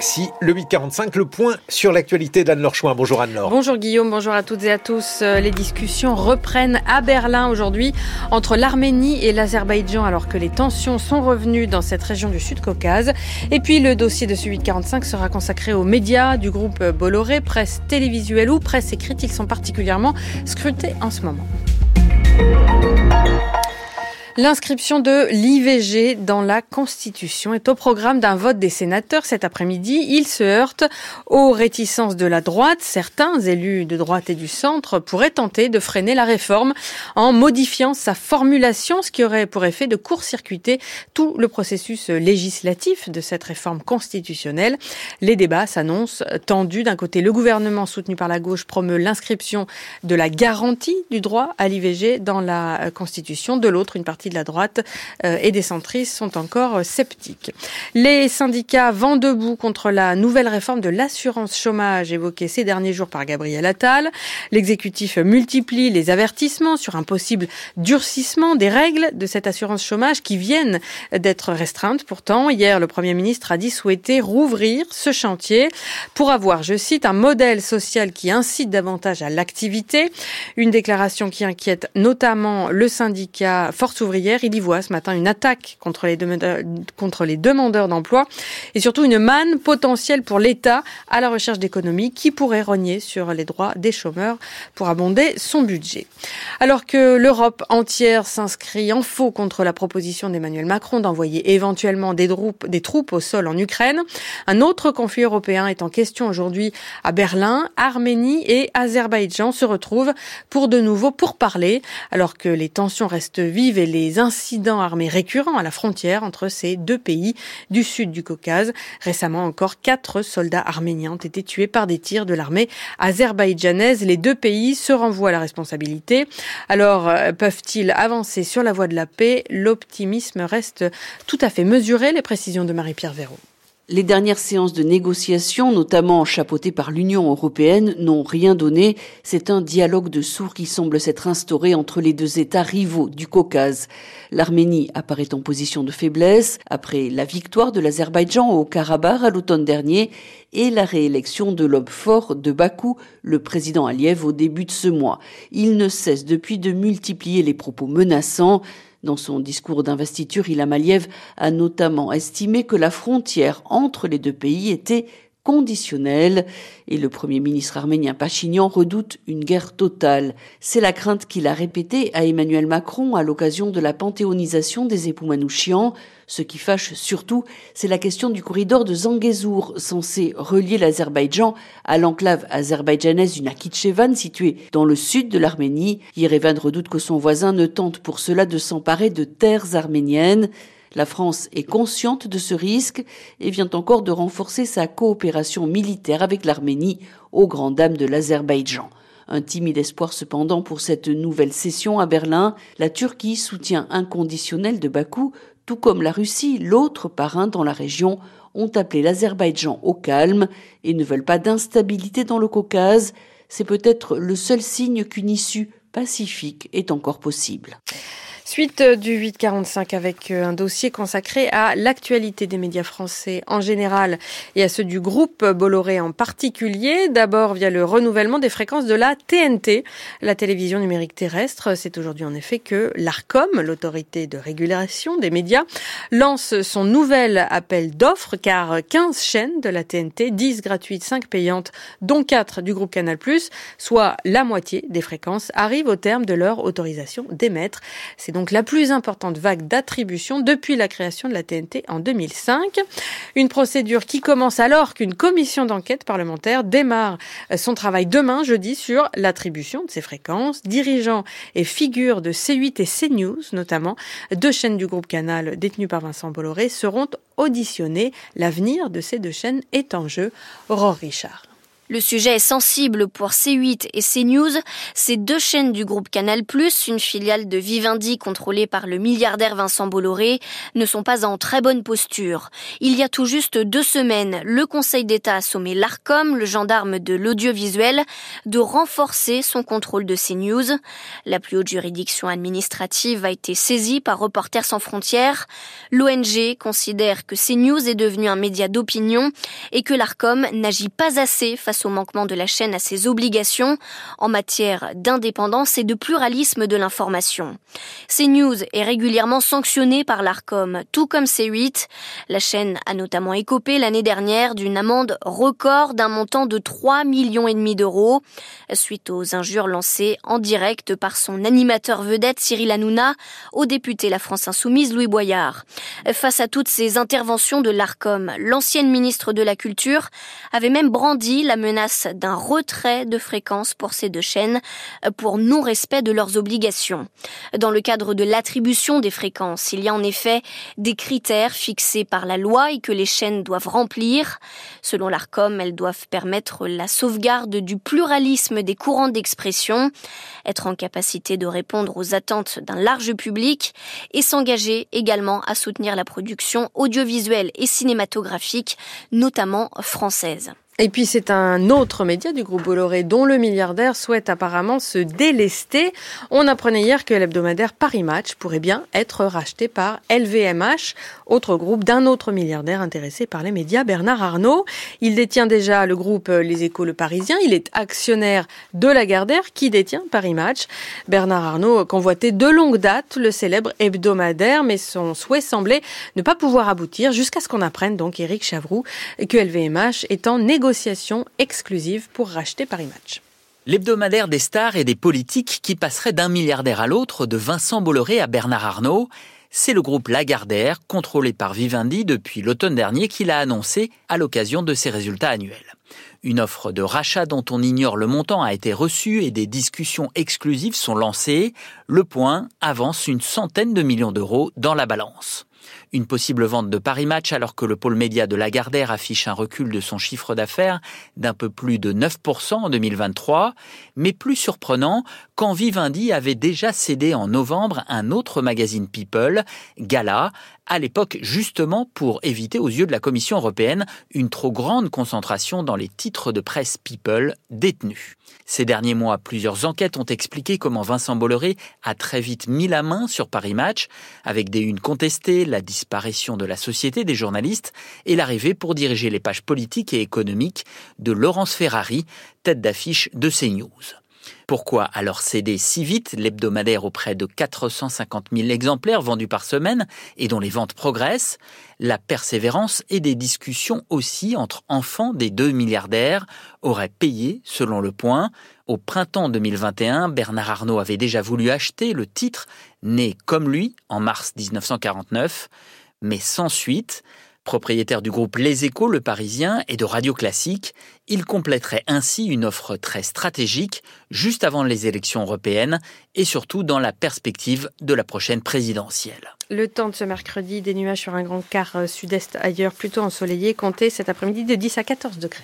voici le 845, le point sur l'actualité d'Anne-Laure Chouin. Bonjour Anne-Laure. Bonjour Guillaume, bonjour à toutes et à tous. Euh, les discussions reprennent à Berlin aujourd'hui entre l'Arménie et l'Azerbaïdjan alors que les tensions sont revenues dans cette région du Sud-Caucase. Et puis le dossier de ce 845 sera consacré aux médias du groupe Bolloré, presse télévisuelle ou presse écrite. Ils sont particulièrement scrutés en ce moment. L'inscription de l'IVG dans la Constitution est au programme d'un vote des sénateurs cet après-midi. Il se heurte aux réticences de la droite. Certains élus de droite et du centre pourraient tenter de freiner la réforme en modifiant sa formulation, ce qui aurait pour effet de court-circuiter tout le processus législatif de cette réforme constitutionnelle. Les débats s'annoncent tendus. D'un côté, le gouvernement soutenu par la gauche promeut l'inscription de la garantie du droit à l'IVG dans la Constitution. De l'autre, une partie de la droite euh, et des centristes sont encore euh, sceptiques. Les syndicats vont debout contre la nouvelle réforme de l'assurance chômage évoquée ces derniers jours par Gabriel Attal. L'exécutif multiplie les avertissements sur un possible durcissement des règles de cette assurance chômage qui viennent d'être restreintes. Pourtant, hier, le Premier ministre a dit souhaiter rouvrir ce chantier pour avoir, je cite, un modèle social qui incite davantage à l'activité. Une déclaration qui inquiète notamment le syndicat Force ouvrière il y voit ce matin une attaque contre les demandeurs, d'emploi et surtout une manne potentielle pour l'État à la recherche d'économies qui pourrait rogner sur les droits des chômeurs pour abonder son budget. Alors que l'Europe entière s'inscrit en faux contre la proposition d'Emmanuel Macron d'envoyer éventuellement des troupes au sol en Ukraine, un autre conflit européen est en question aujourd'hui à Berlin. Arménie et Azerbaïdjan se retrouvent pour de nouveau pour parler alors que les tensions restent vives et les incidents armés récurrents à la frontière entre ces deux pays du sud du Caucase. Récemment encore, quatre soldats arméniens ont été tués par des tirs de l'armée azerbaïdjanaise. Les deux pays se renvoient à la responsabilité. Alors, euh, peuvent-ils avancer sur la voie de la paix? L'optimisme reste tout à fait mesuré. Les précisions de Marie-Pierre Véraud. Les dernières séances de négociation, notamment chapeautées par l'Union européenne, n'ont rien donné. C'est un dialogue de sourds qui semble s'être instauré entre les deux États rivaux du Caucase. L'Arménie apparaît en position de faiblesse après la victoire de l'Azerbaïdjan au Karabakh à l'automne dernier et la réélection de l'homme fort de Bakou, le président Aliyev, au début de ce mois. Il ne cesse depuis de multiplier les propos menaçants. Dans son discours d'investiture, Ilham Aliyev a notamment estimé que la frontière entre les deux pays était conditionnelle et le premier ministre arménien Pachinian redoute une guerre totale. C'est la crainte qu'il a répétée à Emmanuel Macron à l'occasion de la panthéonisation des époux Manouchian. Ce qui fâche surtout, c'est la question du corridor de Zangezur, censé relier l'Azerbaïdjan à l'enclave azerbaïdjanaise du Nakhitchevan, située dans le sud de l'Arménie. Yerevan redoute que son voisin ne tente pour cela de s'emparer de terres arméniennes. La France est consciente de ce risque et vient encore de renforcer sa coopération militaire avec l'Arménie aux grandes dames de l'Azerbaïdjan. Un timide espoir cependant pour cette nouvelle session à Berlin. La Turquie soutient inconditionnel de Bakou tout comme la Russie, l'autre parrain dans la région, ont appelé l'Azerbaïdjan au calme et ne veulent pas d'instabilité dans le Caucase. C'est peut-être le seul signe qu'une issue pacifique est encore possible. Suite du 845 avec euh, un dossier consacré à l'actualité des médias français en général et à ceux du groupe Bolloré en particulier. D'abord via le renouvellement des fréquences de la TNT, la télévision numérique terrestre. C'est aujourd'hui en effet que l'ARCOM, l'autorité de régulation des médias, lance son nouvel appel d'offres car 15 chaînes de la TNT, 10 gratuites, 5 payantes, dont 4 du groupe Canal+, soit la moitié des fréquences, arrivent au terme de leur autorisation d'émettre. Donc la plus importante vague d'attribution depuis la création de la TNT en 2005. Une procédure qui commence alors qu'une commission d'enquête parlementaire démarre son travail demain, jeudi, sur l'attribution de ces fréquences. Dirigeants et figures de C8 et CNews, notamment, deux chaînes du groupe Canal détenues par Vincent Bolloré, seront auditionnés. L'avenir de ces deux chaînes est en jeu. Aurore Richard. Le sujet est sensible pour C8 et CNews, ces deux chaînes du groupe Canal+, une filiale de Vivendi contrôlée par le milliardaire Vincent Bolloré, ne sont pas en très bonne posture. Il y a tout juste deux semaines, le Conseil d'État a sommé l'ARCOM, le gendarme de l'audiovisuel, de renforcer son contrôle de CNews. La plus haute juridiction administrative a été saisie par Reporters sans frontières. L'ONG considère que CNews est devenu un média d'opinion et que l'ARCOM n'agit pas assez face au manquement de la chaîne à ses obligations en matière d'indépendance et de pluralisme de l'information. CNews est régulièrement sanctionnée par l'ARCOM, tout comme C8. La chaîne a notamment écopé l'année dernière d'une amende record d'un montant de 3 millions et demi d'euros suite aux injures lancées en direct par son animateur vedette Cyril Hanouna au député La France Insoumise Louis Boyard. Face à toutes ces interventions de l'ARCOM, l'ancienne ministre de la Culture avait même brandi la menace d'un retrait de fréquence pour ces deux chaînes pour non-respect de leurs obligations. Dans le cadre de l'attribution des fréquences, il y a en effet des critères fixés par la loi et que les chaînes doivent remplir. Selon l'ARCOM, elles doivent permettre la sauvegarde du pluralisme des courants d'expression, être en capacité de répondre aux attentes d'un large public et s'engager également à soutenir la production audiovisuelle et cinématographique, notamment française. Et puis c'est un autre média du groupe Bolloré dont le milliardaire souhaite apparemment se délester. On apprenait hier que l'hebdomadaire Paris Match pourrait bien être racheté par LVMH, autre groupe d'un autre milliardaire intéressé par les médias, Bernard Arnault. Il détient déjà le groupe Les Échos Le Parisien. Il est actionnaire de Lagardère qui détient Paris Match? Bernard Arnault convoitait de longue date le célèbre hebdomadaire, mais son souhait semblait ne pas pouvoir aboutir jusqu'à ce qu'on apprenne donc Éric Chavroux que LVMH est en négociation négociation exclusive pour racheter Paris Match. L'hebdomadaire des stars et des politiques qui passerait d'un milliardaire à l'autre, de Vincent Bolloré à Bernard Arnault, c'est le groupe Lagardère, contrôlé par Vivendi depuis l'automne dernier, qui l'a annoncé à l'occasion de ses résultats annuels. Une offre de rachat dont on ignore le montant a été reçue et des discussions exclusives sont lancées. Le point avance une centaine de millions d'euros dans la balance. Une possible vente de Paris Match alors que le pôle média de Lagardère affiche un recul de son chiffre d'affaires d'un peu plus de 9% en 2023. Mais plus surprenant, quand Vivendi avait déjà cédé en novembre un autre magazine People, Gala, à l'époque justement pour éviter aux yeux de la Commission européenne une trop grande concentration dans les titres de presse People détenus. Ces derniers mois, plusieurs enquêtes ont expliqué comment Vincent Bolloré a très vite mis la main sur Paris Match, avec des unes contestées, la disparition de la société des journalistes et l'arrivée pour diriger les pages politiques et économiques de Laurence Ferrari, tête d'affiche de CNews. Pourquoi? Alors céder si vite l'hebdomadaire auprès de 450 000 exemplaires vendus par semaine et dont les ventes progressent La persévérance et des discussions aussi entre enfants des deux milliardaires auraient payé, selon le point. Au printemps 2021, Bernard Arnault avait déjà voulu acheter le titre, né comme lui en mars 1949, mais sans suite. Propriétaire du groupe Les Échos, Le Parisien et de Radio Classique, il compléterait ainsi une offre très stratégique juste avant les élections européennes et surtout dans la perspective de la prochaine présidentielle. Le temps de ce mercredi, des nuages sur un grand quart euh, sud-est ailleurs, plutôt ensoleillé, comptez cet après-midi de 10 à 14 degrés.